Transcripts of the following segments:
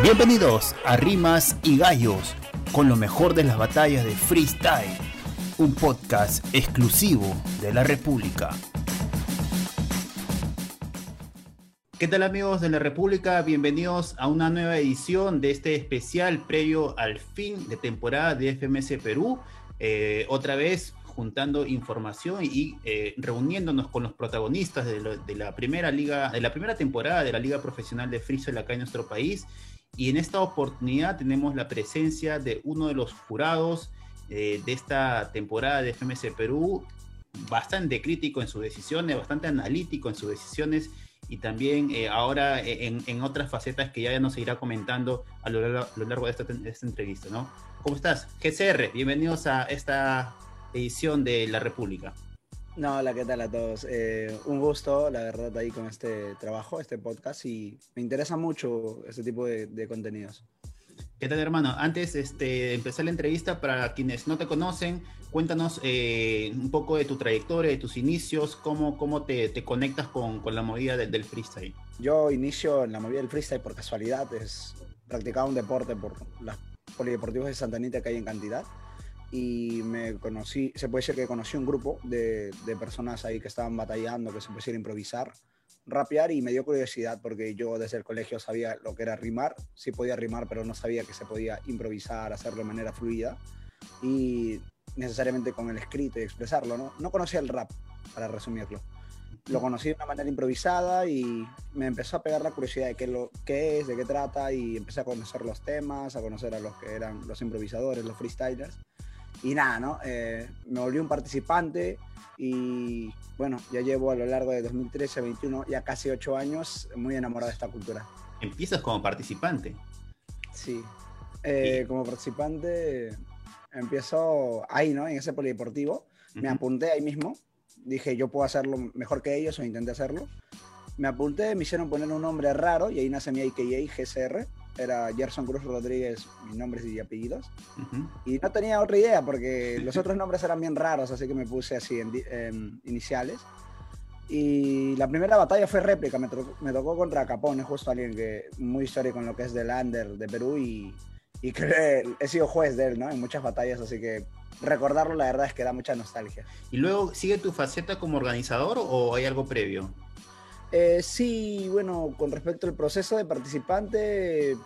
Bienvenidos a Rimas y Gallos, con lo mejor de las batallas de freestyle, un podcast exclusivo de la República. ¿Qué tal amigos de la República? Bienvenidos a una nueva edición de este especial previo al fin de temporada de FMS Perú. Eh, otra vez juntando información y eh, reuniéndonos con los protagonistas de, la primera liga, de la primera temporada de la Liga Profesional de Freestyle acá en nuestro país. Y en esta oportunidad tenemos la presencia de uno de los jurados eh, de esta temporada de FMS Perú, bastante crítico en sus decisiones, bastante analítico en sus decisiones y también eh, ahora en, otras facetas que ya nos irá comentando a lo, largo de esta, de esta entrevista, ¿no? ¿Cómo estás? GCR, bienvenidos a esta edición de La República. No, hola, ¿qué tal a todos? Eh, un gusto, la verdad, ahí con este trabajo, este podcast, y me interesa mucho este tipo de, contenidos. ¿Qué tal, hermano? Antes este, de empezar la entrevista, para quienes no te conocen, cuéntanos eh, un poco de tu trayectoria, de tus inicios, cómo, cómo te, te conectas con, con, la movida del, del, freestyle. Yo inicio en la movida del freestyle por casualidad, es practicaba un deporte por las polideportivos de Santa Anita que hay en cantidad y me conocí, se puede decir que conocí un grupo de, de personas ahí que estaban batallando, que se pusieron a improvisar, rapear y me dio curiosidad porque yo desde el colegio sabía lo que era rimar, sí podía rimar, pero no sabía que se podía improvisar, hacerlo de manera fluida y necesariamente con el escrito y expresarlo, ¿no? No conocía el rap, para resumirlo. Lo conocí de una manera improvisada y me empezó a pegar la curiosidad de qué, lo, qué es, de qué trata y empecé a conocer los temas, a conocer a los que eran los improvisadores, los freestylers y nada, ¿no? Eh, me volví un participante y bueno, ya llevo a lo largo de 2013, 21, ya casi ocho años muy enamorado de esta cultura. ¿Empiezas como participante? Sí, eh, como participante empiezo ahí, ¿no? En ese polideportivo. Me apunté ahí mismo. Dije, yo puedo hacerlo mejor que ellos o intenté hacerlo. Me apunté, me hicieron poner un nombre raro y ahí nace mi IKA GCR era Gerson Cruz Rodríguez, mis nombres y apellidos. Y no tenía otra idea porque los otros nombres eran bien raros, así que me puse así en, iniciales. Y la primera batalla fue réplica, me, me, tocó contra Capone, justo alguien que muy histórico en lo que es del under de Perú y, y que he sido juez de él, ¿no? En muchas batallas, así que recordarlo la verdad es que da mucha nostalgia. ¿Y luego sigue tu faceta como organizador o hay algo previo? Eh, sí, bueno, con respecto al proceso de participante,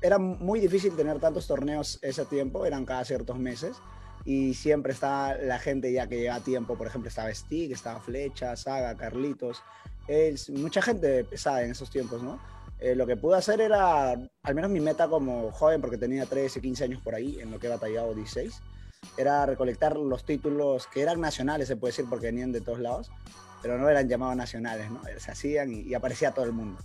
era muy difícil tener tantos torneos ese tiempo, eran cada ciertos meses. Y siempre está la gente ya que lleva tiempo, por ejemplo, estaba Stick, estaba Flecha, Saga, Carlitos. Es, mucha gente pesada en esos tiempos, ¿no? Eh, lo que pude hacer era, al menos mi meta como joven, porque tenía 13, 15 años por ahí, en lo que he batallado 16, era recolectar los títulos que eran nacionales, se puede decir, porque venían de todos lados, pero no eran llamados nacionales, ¿no? Se hacían y, aparecía todo el mundo.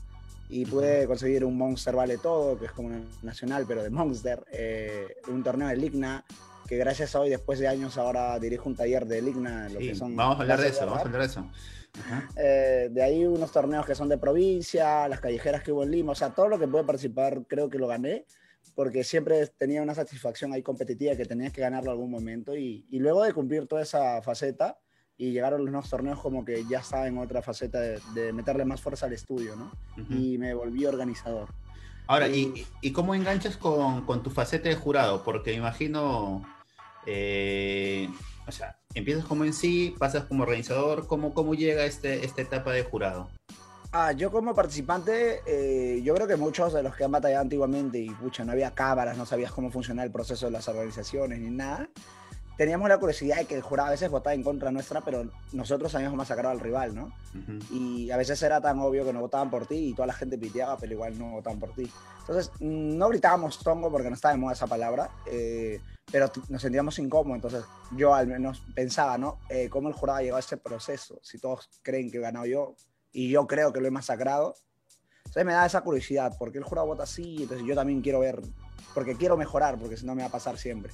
Y pude conseguir un Monster Vale Todo, que es como un nacional, pero de Monster, eh, un torneo de Ligna, que gracias a hoy, después de años, ahora dirijo un taller de Ligna. Lo que son vamos a hablar de eso, vamos a hablar de eso. Eh, de ahí unos torneos que son de provincia, las callejeras que hubo en Lima, o sea, todo lo que pude participar creo que lo gané, porque siempre tenía una satisfacción ahí competitiva que tenías que ganarlo algún momento y, y luego de cumplir toda esa faceta, y llegaron los nuevos torneos como que ya estaba en otra faceta de, meterle más fuerza al estudio, ¿no? Y me volví organizador. Ahora, ¿y, y cómo enganchas con, con, tu faceta de jurado? Porque imagino, eh, o sea, empiezas como en sí, pasas como organizador, ¿cómo, cómo llega este, esta etapa de jurado? Ah, yo como participante, eh, yo creo que muchos de los que han batallado antiguamente y pucha, no había cámaras, no sabías cómo funcionaba el proceso de las organizaciones ni nada, teníamos la curiosidad de que el jurado a veces votaba en contra nuestra, pero nosotros habíamos masacrado al rival, ¿no? Y a veces era tan obvio que no votaban por ti y toda la gente piteaba, pero igual no votaban por ti. Entonces, no gritábamos tongo porque no estaba de moda esa palabra, eh, pero nos sentíamos incómodos. Entonces, yo al menos pensaba, ¿no? Eh, ¿Cómo el jurado llegó a ese proceso? Si todos creen que he ganado yo y yo creo que lo he masacrado. Entonces, me da esa curiosidad, ¿por qué el jurado vota así? Entonces, yo también quiero ver, porque quiero mejorar, porque si no me va a pasar siempre.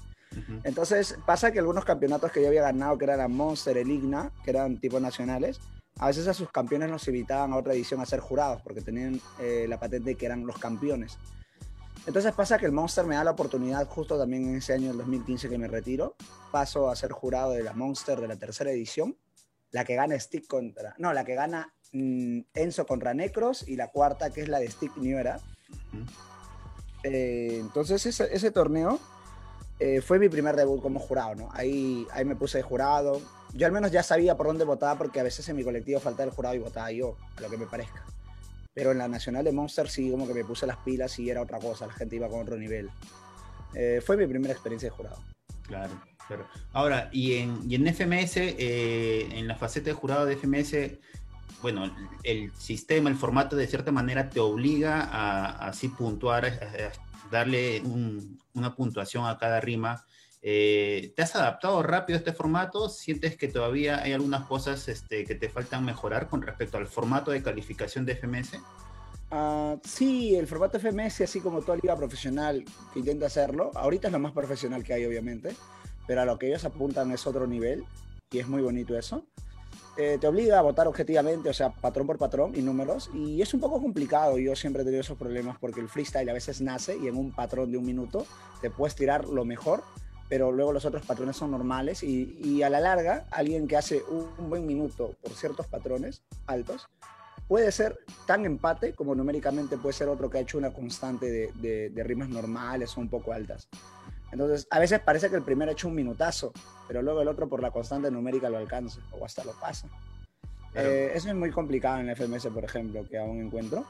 Entonces pasa que algunos campeonatos que yo había ganado, que eran la Monster, el Igna, que eran tipo nacionales, a veces a sus campeones nos invitaban a otra edición a ser jurados, porque tenían eh, la patente que eran los campeones. Entonces pasa que el Monster me da la oportunidad, justo también en ese año del 2015 que me retiro, paso a ser jurado de la Monster de la tercera edición, la que gana Stick contra, no, la que gana mm, Enzo contra Necros y la cuarta que es la de Stick New Era. Eh, entonces ese, torneo eh, fue mi primer debut como jurado, ¿no? Ahí, ahí me puse de jurado. Yo al menos ya sabía por dónde votaba porque a veces en mi colectivo faltaba el jurado y votaba yo, a lo que me parezca. Pero en la Nacional de Monster sí como que me puse las pilas y era otra cosa, la gente iba con otro nivel. Eh, fue mi primera experiencia de jurado. Claro, claro. Ahora, y en, y en FMS, en la faceta de jurado de FMS, bueno, el sistema, el formato de cierta manera te obliga a, así puntuar, a, darle una puntuación a cada rima. Eh, ¿Te has adaptado rápido a este formato? ¿Sientes que todavía hay algunas cosas este, que te faltan mejorar con respecto al formato de calificación de FMS? Ah, sí, el formato FMS, así como toda liga profesional que intenta hacerlo, ahorita es lo más profesional que hay, obviamente, pero a lo que ellos apuntan es otro nivel y es muy bonito eso. Eh, te obliga a votar objetivamente, o sea, patrón por patrón y números, y es un poco complicado. Yo siempre he tenido esos problemas porque el freestyle a veces nace y en un patrón de un minuto te puedes tirar lo mejor, pero luego los otros patrones son normales y, a la larga, alguien que hace un, buen minuto por ciertos patrones altos, puede ser tan empate como numéricamente puede ser otro que ha hecho una constante de, de rimas normales o un poco altas. Entonces, a veces parece que el primero ha hecho un minutazo, pero luego el otro por la constante numérica lo alcanza o hasta lo pasa. Eh, eso es muy complicado en el FMS, por ejemplo, que aún encuentro.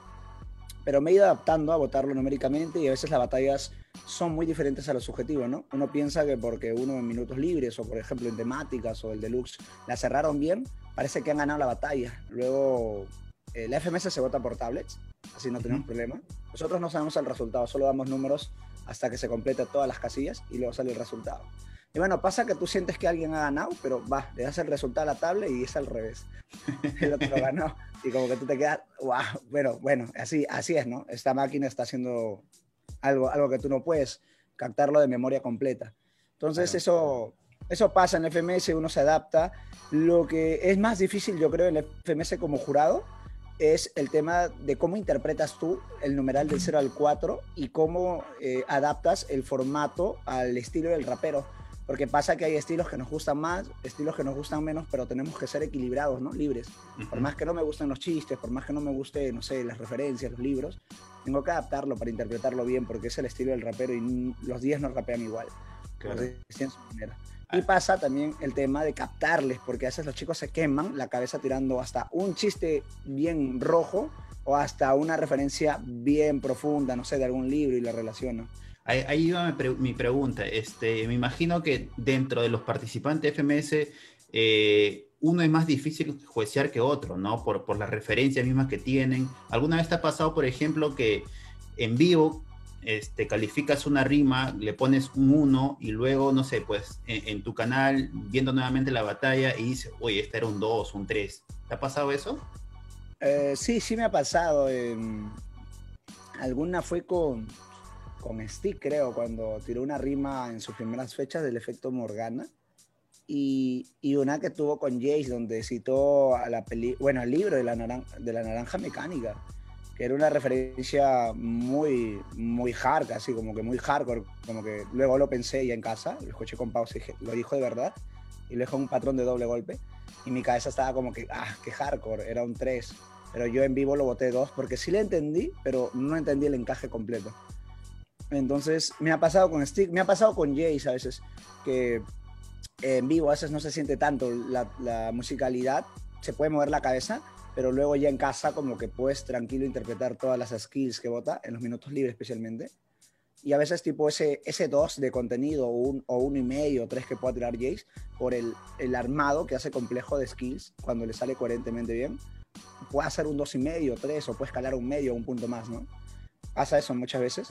Pero me he ido adaptando a votarlo numéricamente y a veces las batallas son muy diferentes a lo subjetivo, ¿no? Uno piensa que porque uno en minutos libres o, por ejemplo, en temáticas o el deluxe la cerraron bien, parece que han ganado la batalla. Luego, el FMS se vota por tablets, así no tenemos problema. Nosotros no sabemos el resultado, solo damos números hasta que se complete todas las casillas y luego sale el resultado. Y bueno, pasa que tú sientes que alguien ha ganado, pero va, le das el resultado a la tabla y es al revés. El otro ganó. Y como que tú te quedas, wow, bueno, bueno, así, así es, ¿no? Esta máquina está haciendo algo, algo que tú no puedes captarlo de memoria completa. Entonces eso, eso pasa en FMS, uno se adapta. Lo que es más difícil, yo creo, en FMS como jurado, es el tema de cómo interpretas tú el numeral del 0 al 4 y cómo eh, adaptas el formato al estilo del rapero. Porque pasa que hay estilos que nos gustan más, estilos que nos gustan menos, pero tenemos que ser equilibrados, ¿no? Libres. Por más que no me gusten los chistes, por más que no me guste, no sé, las referencias, los libros, tengo que adaptarlo para interpretarlo bien, porque es el estilo del rapero y los 10 no rapean igual. Claro. su manera. Y pasa también el tema de captarles, porque a veces los chicos se queman la cabeza tirando hasta un chiste bien rojo o hasta una referencia bien profunda, no sé, de algún libro y la relacionan. Ahí, ahí iba mi, pregunta. Este, me imagino que dentro de los participantes FMS, eh, uno es más difícil juecear que otro, ¿no? Por, por las referencias mismas que tienen. ¿Alguna vez te ha pasado, por ejemplo, que en vivo este, calificas una rima, le pones un 1 y luego, no sé, pues en, tu canal, viendo nuevamente la batalla y dices, oye, este era un 2, un 3. ¿Te ha pasado eso? Eh, sí, sí me ha pasado. alguna fue con, con Stick, creo, cuando tiró una rima en sus primeras fechas del efecto Morgana. Y, y una que tuvo con Jace, donde citó a la peli bueno, el libro de la, de la naranja mecánica que era una referencia muy, muy hard, así como que muy hardcore, como que luego lo pensé ya en casa, lo escuché con pausa y dije, lo dijo de verdad, y dejó un patrón de doble golpe, y mi cabeza estaba como que, ah, qué hardcore, era un 3, pero yo en vivo lo boté 2, porque sí le entendí, pero no entendí el encaje completo. Entonces, me ha pasado con Stick, me ha pasado con Jace a veces, que en vivo a veces no se siente tanto la, la musicalidad, se puede mover la cabeza, pero luego ya en casa como que puedes tranquilo interpretar todas las skills que vota, en los minutos libres especialmente. Y a veces tipo ese, ese 2 de contenido o un, o uno y medio o tres que pueda tirar Jace por el, el, armado que hace complejo de skills cuando le sale coherentemente bien, puede hacer un dos y medio, tres o puede escalar un medio un punto más, ¿no? Pasa eso muchas veces.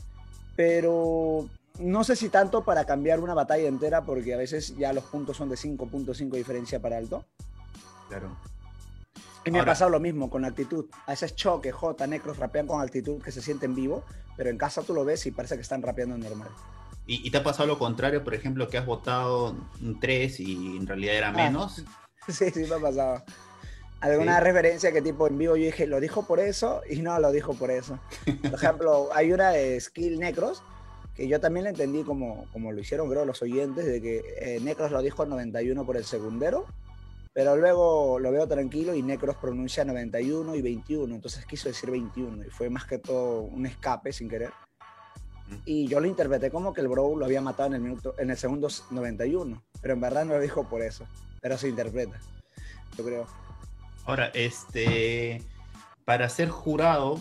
Pero no sé si tanto para cambiar una batalla entera porque a veces ya los puntos son de 5.5 diferencia para alto. Claro. Y me ha pasado lo mismo con actitud. A veces Choque, J, Necros rapean con actitud que se sienten vivo, pero en casa tú lo ves y parece que están rapeando normal. ¿Y, te ha pasado lo contrario, por ejemplo, que has votado un 3 y en realidad era ah, menos? sí, sí, me ha pasado. Alguna referencia que tipo en vivo yo dije, lo dijo por eso y no lo dijo por eso. Por ejemplo, hay una de Skill Necros que yo también la entendí como, como lo hicieron creo los oyentes, de que eh, Necros lo dijo 91 por el segundero pero luego lo veo tranquilo y Necros pronuncia 91 y 21, entonces quiso decir 21 y fue más que todo un escape sin querer. Y yo lo interpreté como que el bro lo había matado en el, minuto, en el segundo 91. Pero en verdad no lo dijo por eso. Pero se interpreta, yo creo. Ahora, este, para ser jurado,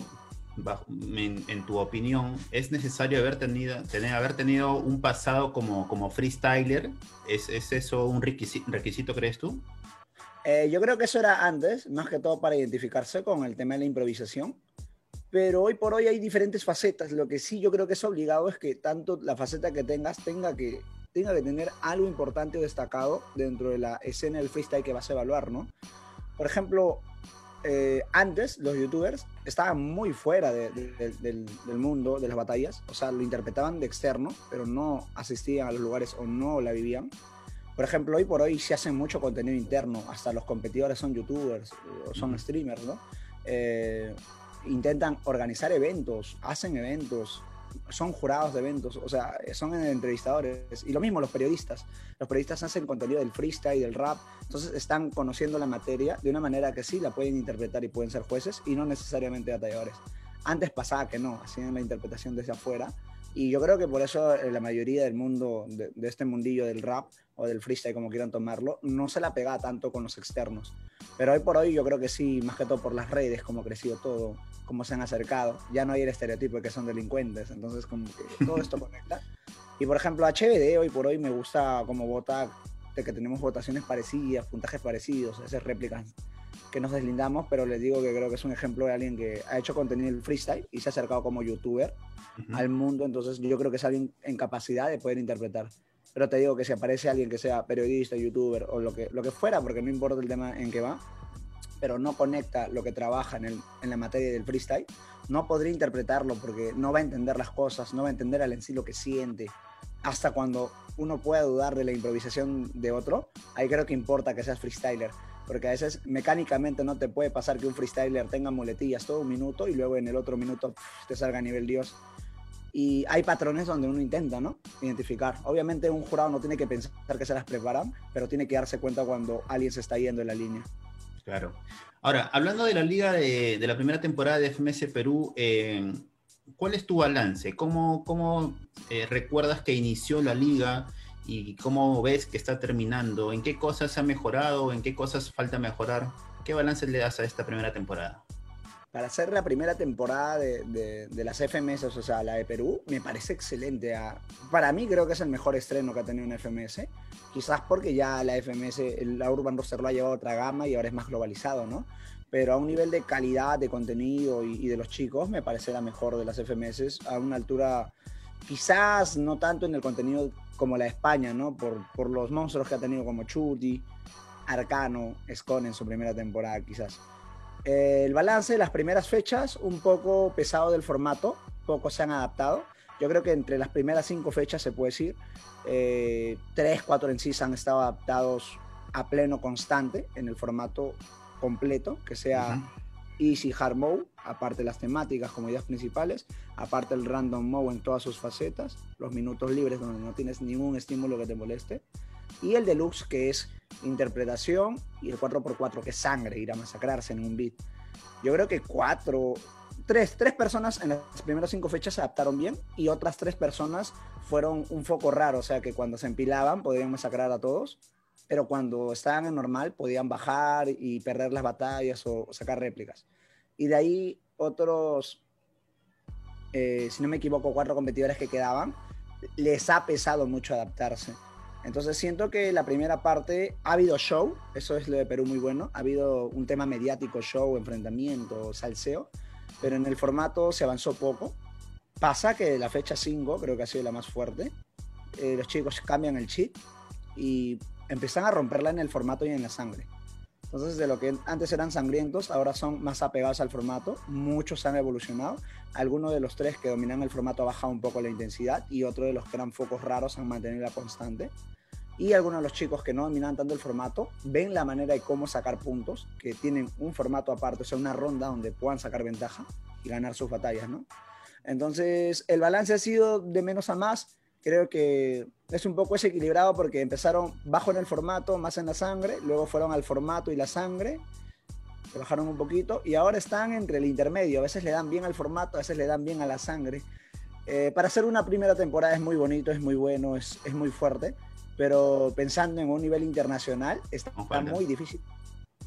en, tu opinión, ¿es necesario haber tenido, tener, haber tenido un pasado como, como freestyler? ¿Es, ¿Es eso un requisito, crees tú? Eh, yo creo que eso era antes, más que todo para identificarse con el tema de la improvisación. Pero hoy por hoy hay diferentes facetas. Lo que sí yo creo que es obligado es que tanto la faceta que tengas tenga que, tenga que tener algo importante o destacado dentro de la escena del freestyle que vas a evaluar, ¿no? Por ejemplo, eh, antes los youtubers estaban muy fuera del, mundo de las batallas, o sea, lo interpretaban de externo, pero no asistían a los lugares o no la vivían. Por ejemplo, hoy por hoy se hace mucho contenido interno, hasta los competidores son youtubers son streamers, ¿no? Eh, intentan organizar eventos, hacen eventos, son jurados de eventos, o sea, son entrevistadores. Y lo mismo los periodistas. Los periodistas hacen contenido del freestyle, del rap, entonces están conociendo la materia de una manera que sí la pueden interpretar y pueden ser jueces y no necesariamente batalladores. Antes pasaba que no, hacían la interpretación desde afuera. Y yo creo que por eso eh, la mayoría del mundo, de, de este mundillo del rap o del freestyle, como quieran tomarlo, no se la pega tanto con los externos. Pero hoy por hoy yo creo que sí, más que todo por las redes, como ha crecido todo, cómo se han acercado. Ya no hay el estereotipo de que son delincuentes, entonces como que todo esto conecta. Y por ejemplo, HBD hoy por hoy me gusta como vota, de que tenemos votaciones parecidas, puntajes parecidos, esas réplicas que nos deslindamos, pero les digo que creo que es un ejemplo de alguien que ha hecho contenido en freestyle y se ha acercado como youtuber al mundo, entonces yo creo que es alguien en capacidad de poder interpretar. Pero te digo que si aparece alguien que sea periodista, youtuber o lo que, lo que fuera, porque no importa el tema en que va, pero no conecta lo que trabaja en, el, en la materia del freestyle, no podría interpretarlo porque no va a entender las cosas, no va a entender al en sí lo que siente. Hasta cuando uno pueda dudar de la improvisación de otro, ahí creo que importa que seas freestyler. Porque a veces mecánicamente no te puede pasar que un freestyler tenga muletillas todo un minuto y luego en el otro minuto te salga a nivel Dios. Y hay patrones donde uno intenta, ¿no? Identificar. Obviamente un jurado no tiene que pensar que se las preparan, pero tiene que darse cuenta cuando alguien se está yendo en la línea. Claro. Ahora, hablando de la liga de, la primera temporada de FMS Perú, eh, ¿cuál es tu balance? ¿Cómo, cómo eh, recuerdas que inició la liga y cómo ves que está terminando? ¿En qué cosas ha mejorado? ¿En qué cosas falta mejorar? ¿Qué balance le das a esta primera temporada? Para hacer la primera temporada de, las FMS, o sea, la de Perú, me parece excelente. Ah, para mí creo que es el mejor estreno que ha tenido un FMS quizás porque ya la FMS, la Urban Roster lo ha llevado a otra gama y ahora es más globalizado, ¿no? Pero a un nivel de calidad, de contenido y, de los chicos, me parece la mejor de las FMS, a una altura quizás no tanto en el contenido como la España, ¿no? Por, por los monstruos que ha tenido como Chuti, Arcano, Scon en su primera temporada, quizás. Eh, el balance de las primeras fechas, un poco pesado del formato, pocos se han adaptado. Yo creo que entre las primeras cinco fechas se puede decir, eh, tres, cuatro en sí han estado adaptados a pleno constante en el formato completo, que sea Easy Hard Mode, aparte las temáticas como ideas principales, aparte el Random Mode en todas sus facetas, los minutos libres donde no tienes ningún estímulo que te moleste, y el Deluxe que es interpretación y el 4x4 que es sangre, ir a masacrarse en un beat. Yo creo que cuatro, tres, tres personas en las primeras cinco fechas se adaptaron bien y otras tres personas fueron un foco raro, o sea que cuando se empilaban podían masacrar a todos, pero cuando estaban en normal podían bajar y perder las batallas o, sacar réplicas. Y de ahí otros, eh, si no me equivoco, cuatro competidores que quedaban, les ha pesado mucho adaptarse. Entonces siento que la primera parte ha habido show, eso es lo de Perú muy bueno, ha habido un tema mediático, show, enfrentamiento, salseo, pero en el formato se avanzó poco. Pasa que la fecha 5 creo que ha sido la más fuerte. Eh, los chicos cambian el chip y empiezan a romperla en el formato y en la sangre. Entonces, de lo que antes eran sangrientos, ahora son más apegados al formato. Muchos han evolucionado. Algunos de los tres que dominan el formato ha bajado un poco la intensidad y otro de los que eran focos raros han mantenido la constante. Y algunos de los chicos que no dominan tanto el formato ven la manera de cómo sacar puntos, que tienen un formato aparte, o sea, una ronda donde puedan sacar ventaja y ganar sus batallas, ¿no? Entonces, el balance ha sido de menos a más. Creo que es un poco desequilibrado porque empezaron bajo en el formato, más en la sangre, luego fueron al formato y la sangre, bajaron un poquito y ahora están entre el intermedio. A veces le dan bien al formato, a veces le dan bien a la sangre. Eh, para hacer una primera temporada es muy bonito, es muy bueno, es, es muy fuerte, pero pensando en un nivel internacional está muy difícil.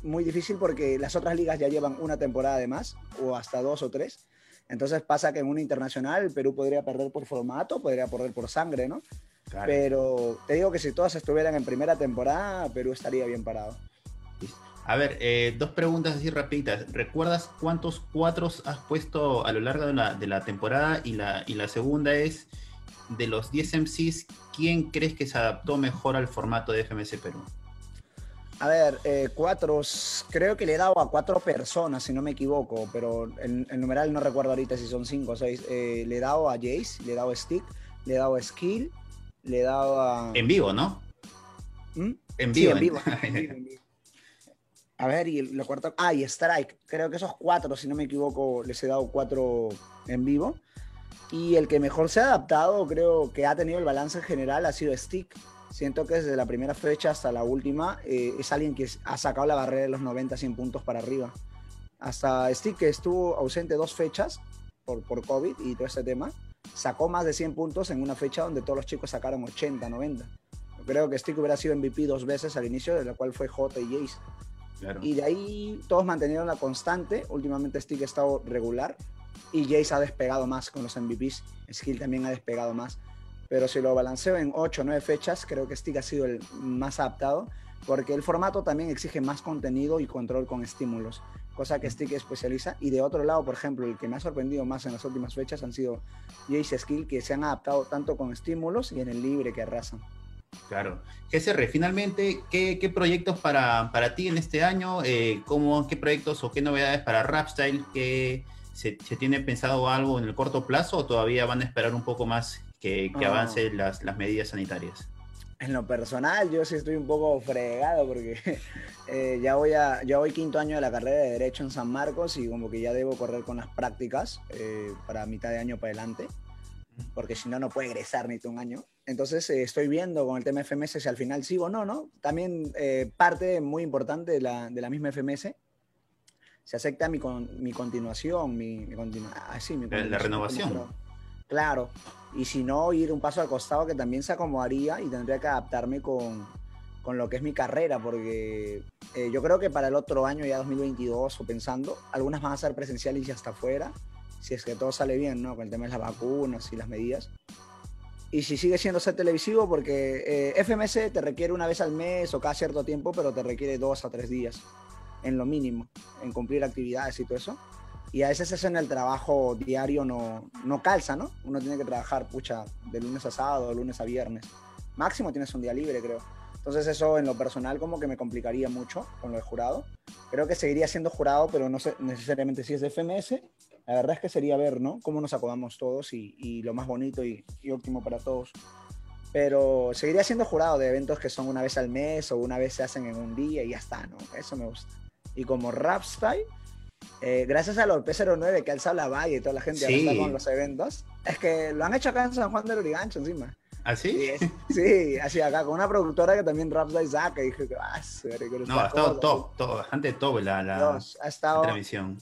Muy difícil porque las otras ligas ya llevan una temporada de más, o hasta dos o tres. Entonces pasa que en un internacional Perú podría perder por formato, podría perder por sangre, ¿no? Pero te digo que si todas estuvieran en primera temporada, Perú estaría bien parado. A ver, eh, dos preguntas así rapiditas. ¿Recuerdas cuántos cuatros has puesto a lo largo de la, de la temporada? Y la, y la segunda es, de los 10 MCs, ¿quién crees que se adaptó mejor al formato de FMS Perú? A ver, eh, cuatro, creo que le he dado a cuatro personas, si no me equivoco, pero el, numeral no recuerdo ahorita si son cinco o seis. Eh, le he dado a Jace, le he dado a Stick, le he dado a Skill, le he dado a... En vivo, ¿no? ¿Mm? En vivo. en vivo. A ver, y lo cuarto. Ah, y Strike. Creo que esos cuatro, si no me equivoco, les he dado cuatro en vivo. Y el que mejor se ha adaptado, creo que ha tenido el balance general, ha sido Stick. Siento que desde la primera fecha hasta la última eh, es alguien que ha sacado la barrera de los 90, 100 puntos para arriba. Hasta Stick, que estuvo ausente dos fechas por, por COVID y todo ese tema, sacó más de 100 puntos en una fecha donde todos los chicos sacaron 80, 90. Creo que Stick hubiera sido MVP dos veces al inicio, de la cual fue J y Jace. Y de ahí todos mantenieron la constante. Últimamente Stick ha estado regular y Jace ha despegado más con los MVPs. Skill también ha despegado más. Pero si lo balanceo en 8 o 9 fechas, creo que Stick ha sido el más adaptado porque el formato también exige más contenido y control con estímulos, cosa que Stick especializa. Y de otro lado, por ejemplo, el que me ha sorprendido más en las últimas fechas han sido Jace Skill, que se han adaptado tanto con estímulos y en el libre que arrasan. Claro. GSR, finalmente, ¿qué, proyectos para, para, ti en este año? Eh, ¿cómo, ¿Qué proyectos o qué novedades para Rapstyle? ¿Qué, se, tiene pensado algo en el corto plazo o todavía van a esperar un poco más que, que avancen las, las, medidas sanitarias? En lo personal, yo sí estoy un poco fregado porque eh, ya, voy a, ya voy quinto año de la carrera de Derecho en San Marcos y como que ya debo correr con las prácticas eh, para mitad de año para adelante porque si no, no puede egresar ni un año. Entonces eh, estoy viendo con el tema FMS si al final sigo o no, ¿no? También eh, parte muy importante de la, de la, misma FMS, se acepta mi, mi continuación, mi, mi, así, mi la renovación. Claro, y si no, ir un paso al costado que también se acomodaría y tendría que adaptarme con, con lo que es mi carrera, porque eh, yo creo que para el otro año, ya 2022 o pensando, algunas van a ser presenciales y hasta afuera, si es que todo sale bien, ¿no? Con el tema de las vacunas y las medidas. Y si sigue siendo ser televisivo, porque eh, FMS te requiere una vez al mes o cada cierto tiempo, pero te requiere dos a tres días, en lo mínimo, en cumplir actividades y todo eso. Y a veces eso en el trabajo diario no, no calza, ¿no? Uno tiene que trabajar, pucha, de lunes a sábado, lunes a viernes. Máximo tienes un día libre, creo. Entonces eso en lo personal como que me complicaría mucho con lo de jurado. Creo que seguiría siendo jurado, pero no sé necesariamente si es de FMS la verdad es que sería ver, ¿no? Cómo nos acomodamos todos y, lo más bonito y, óptimo para todos. Pero seguiría siendo jurado de eventos que son una vez al mes o una vez se hacen en un día y ya está, ¿no? Eso me gusta. Y como rap style, eh, gracias a los P09 que alza la valle y toda la gente sí. con los eventos, es que lo han hecho acá en San Juan del Urigancho encima. ¿Ah, sí? Sí, así acá, con una productora que también Rapside saca. Y dije, ah, No, ha estado top, top, bastante top la, la, ha estado, la transmisión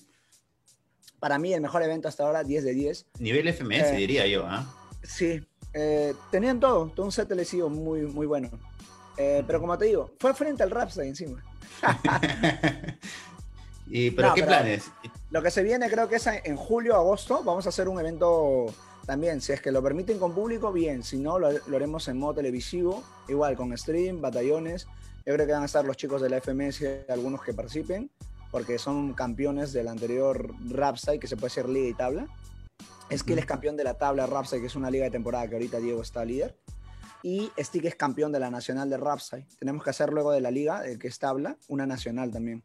para mí el mejor evento hasta ahora, 10 de 10. Nivel FMS, eh, diría yo, ¿ah? Sí, eh, tenían todo, todo un set televisivo muy, muy bueno. Eh, pero como te digo, fue frente al Rapside encima. ¿Y, ¿Pero qué planes? Lo que se viene creo que es en julio, agosto, vamos a hacer un evento también, si es que lo permiten con público, bien, si no, lo, lo haremos en modo televisivo, igual con stream, batallones. Yo creo que van a estar los chicos de la FMS, algunos que participen porque son campeones del anterior Rapside, que se puede ser liga y tabla. Es que él es campeón de la tabla Rapside, que es una liga de temporada que ahorita Diego está líder. Y Stick es campeón de la nacional de Rapside. Tenemos que hacer luego de la liga, el que es tabla, una nacional también.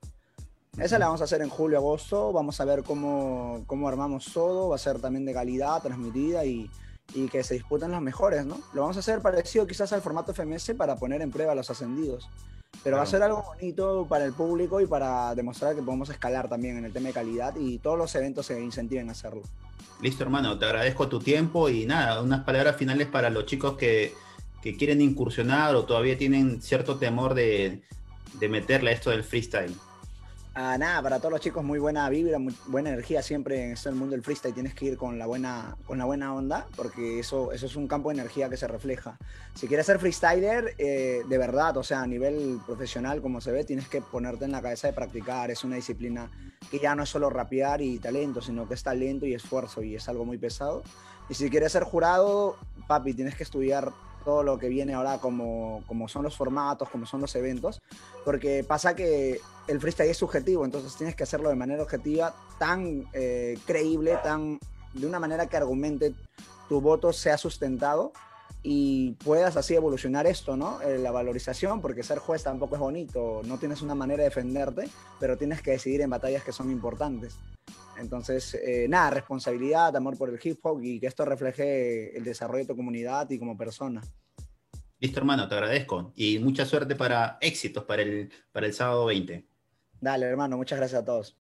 Esa la vamos a hacer en julio, agosto. Vamos a ver cómo, cómo armamos todo. Va a ser también de calidad, transmitida y, y que se disputen los mejores, ¿no? Lo vamos a hacer parecido quizás al formato FMS para poner en prueba los ascendidos. Pero va a ser algo bonito para el público y para demostrar que podemos escalar también en el tema de calidad y todos los eventos se incentiven a hacerlo. Listo, hermano, te agradezco tu tiempo y nada, unas palabras finales para los chicos que, que quieren incursionar o todavía tienen cierto temor de, de meterle a esto del freestyle. Ah, nada, para todos los chicos muy buena vibra, muy buena energía siempre en este mundo del freestyle. Tienes que ir con la buena, con la buena onda, porque eso, eso es un campo de energía que se refleja. Si quieres ser freestyler, eh, de verdad, o sea, a nivel profesional, como se ve, tienes que ponerte en la cabeza de practicar. Es una disciplina que ya no es solo rapear y talento, sino que es talento y esfuerzo, y es algo muy pesado. Y si quieres ser jurado, papi, tienes que estudiar todo lo que viene ahora como, como son los formatos, como son los eventos, porque pasa que el freestyle es subjetivo, entonces tienes que hacerlo de manera objetiva, tan eh, creíble, tan de una manera que argumente tu voto sea sustentado y puedas así evolucionar esto, ¿no? Eh, la valorización, porque ser juez tampoco es bonito, no tienes una manera de defenderte, pero tienes que decidir en batallas que son importantes. Entonces, eh, nada, responsabilidad, amor por el hip hop y que esto refleje el desarrollo de tu comunidad y como persona. Listo, hermano, te agradezco. Y mucha suerte para éxitos para el, para el sábado 20. Dale, hermano, muchas gracias a todos.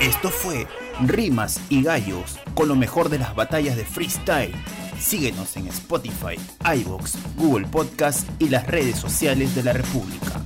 Esto fue Rimas y Gallos con lo mejor de las batallas de freestyle. Síguenos en Spotify, iVoox, Google Podcast y las redes sociales de la República.